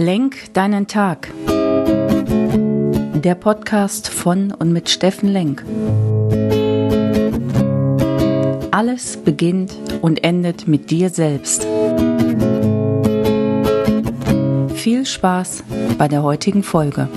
Lenk deinen Tag. Der Podcast von und mit Steffen Lenk. Alles beginnt und endet mit dir selbst. Viel Spaß bei der heutigen Folge.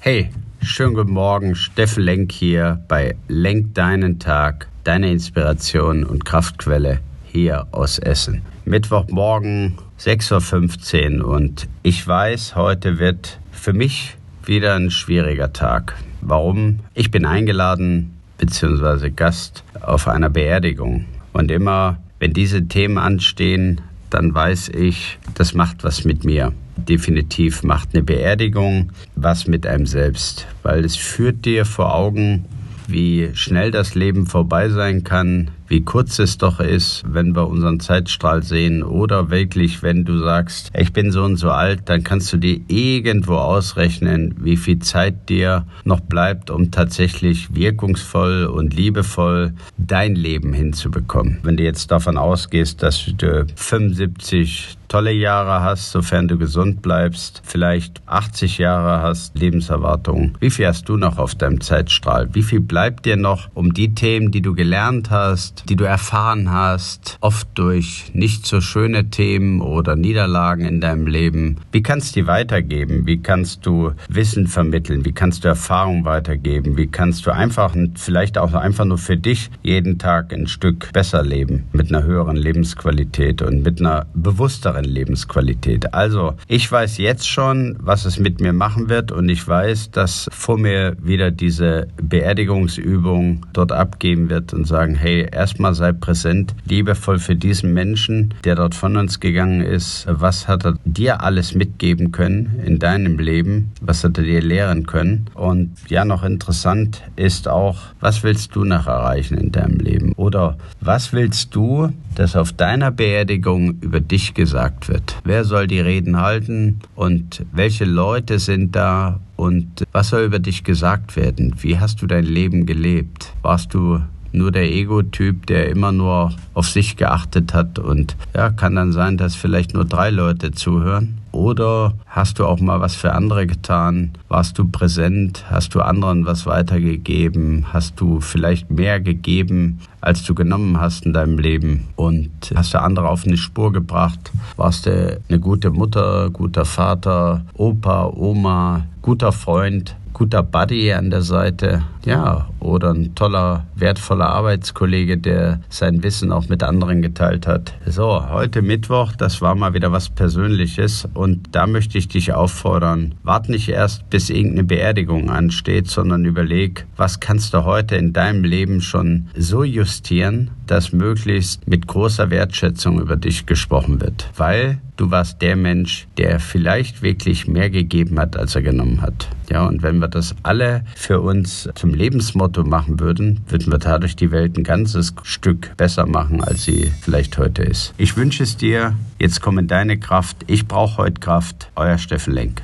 Hey, schönen guten Morgen, Steffen Lenk hier bei Lenk deinen Tag, deine Inspiration und Kraftquelle hier aus Essen. Mittwochmorgen 6.15 Uhr und ich weiß, heute wird für mich wieder ein schwieriger Tag. Warum? Ich bin eingeladen bzw. Gast auf einer Beerdigung und immer, wenn diese Themen anstehen, dann weiß ich, das macht was mit mir. Definitiv macht eine Beerdigung was mit einem selbst, weil es führt dir vor Augen, wie schnell das Leben vorbei sein kann, wie kurz es doch ist, wenn wir unseren Zeitstrahl sehen oder wirklich, wenn du sagst, ich bin so und so alt, dann kannst du dir irgendwo ausrechnen, wie viel Zeit dir noch bleibt, um tatsächlich wirkungsvoll und liebevoll dein Leben hinzubekommen. Wenn du jetzt davon ausgehst, dass du 75 tolle Jahre hast, sofern du gesund bleibst, vielleicht 80 Jahre hast, Lebenserwartung. Wie viel hast du noch auf deinem Zeitstrahl? Wie viel bleibt dir noch, um die Themen, die du gelernt hast, die du erfahren hast, oft durch nicht so schöne Themen oder Niederlagen in deinem Leben, wie kannst du die weitergeben? Wie kannst du Wissen vermitteln? Wie kannst du Erfahrung weitergeben? Wie kannst du einfach, vielleicht auch einfach nur für dich jeden Tag ein Stück besser leben, mit einer höheren Lebensqualität und mit einer bewussteren besseren Lebensqualität. Also, ich weiß jetzt schon, was es mit mir machen wird und ich weiß, dass vor mir wieder diese Beerdigungsübung dort abgeben wird und sagen, hey, erstmal sei präsent, liebevoll für diesen Menschen, der dort von uns gegangen ist. Was hat er dir alles mitgeben können in deinem Leben? Was hat er dir lehren können? Und ja, noch interessant ist auch, was willst du noch erreichen in deinem Leben? Oder was willst du, dass auf deiner Beerdigung über dich gesagt gesagt wird. Wer soll die Reden halten und welche Leute sind da und was soll über dich gesagt werden? Wie hast du dein Leben gelebt? Warst du nur der Ego-Typ, der immer nur auf sich geachtet hat und ja, kann dann sein, dass vielleicht nur drei Leute zuhören. Oder hast du auch mal was für andere getan? Warst du präsent? Hast du anderen was weitergegeben? Hast du vielleicht mehr gegeben, als du genommen hast in deinem Leben? Und hast du andere auf eine Spur gebracht? Warst du eine gute Mutter, guter Vater, Opa, Oma, guter Freund? guter Buddy an der Seite, ja, oder ein toller, wertvoller Arbeitskollege, der sein Wissen auch mit anderen geteilt hat. So, heute Mittwoch, das war mal wieder was Persönliches und da möchte ich dich auffordern, wart nicht erst, bis irgendeine Beerdigung ansteht, sondern überleg, was kannst du heute in deinem Leben schon so justieren, dass möglichst mit großer Wertschätzung über dich gesprochen wird. Weil du warst der Mensch, der vielleicht wirklich mehr gegeben hat, als er genommen hat. Ja, und wenn wir das alle für uns zum Lebensmotto machen würden, würden wir dadurch die Welt ein ganzes Stück besser machen, als sie vielleicht heute ist. Ich wünsche es dir, jetzt komm in deine Kraft. Ich brauche heute Kraft. Euer Steffen Lenk.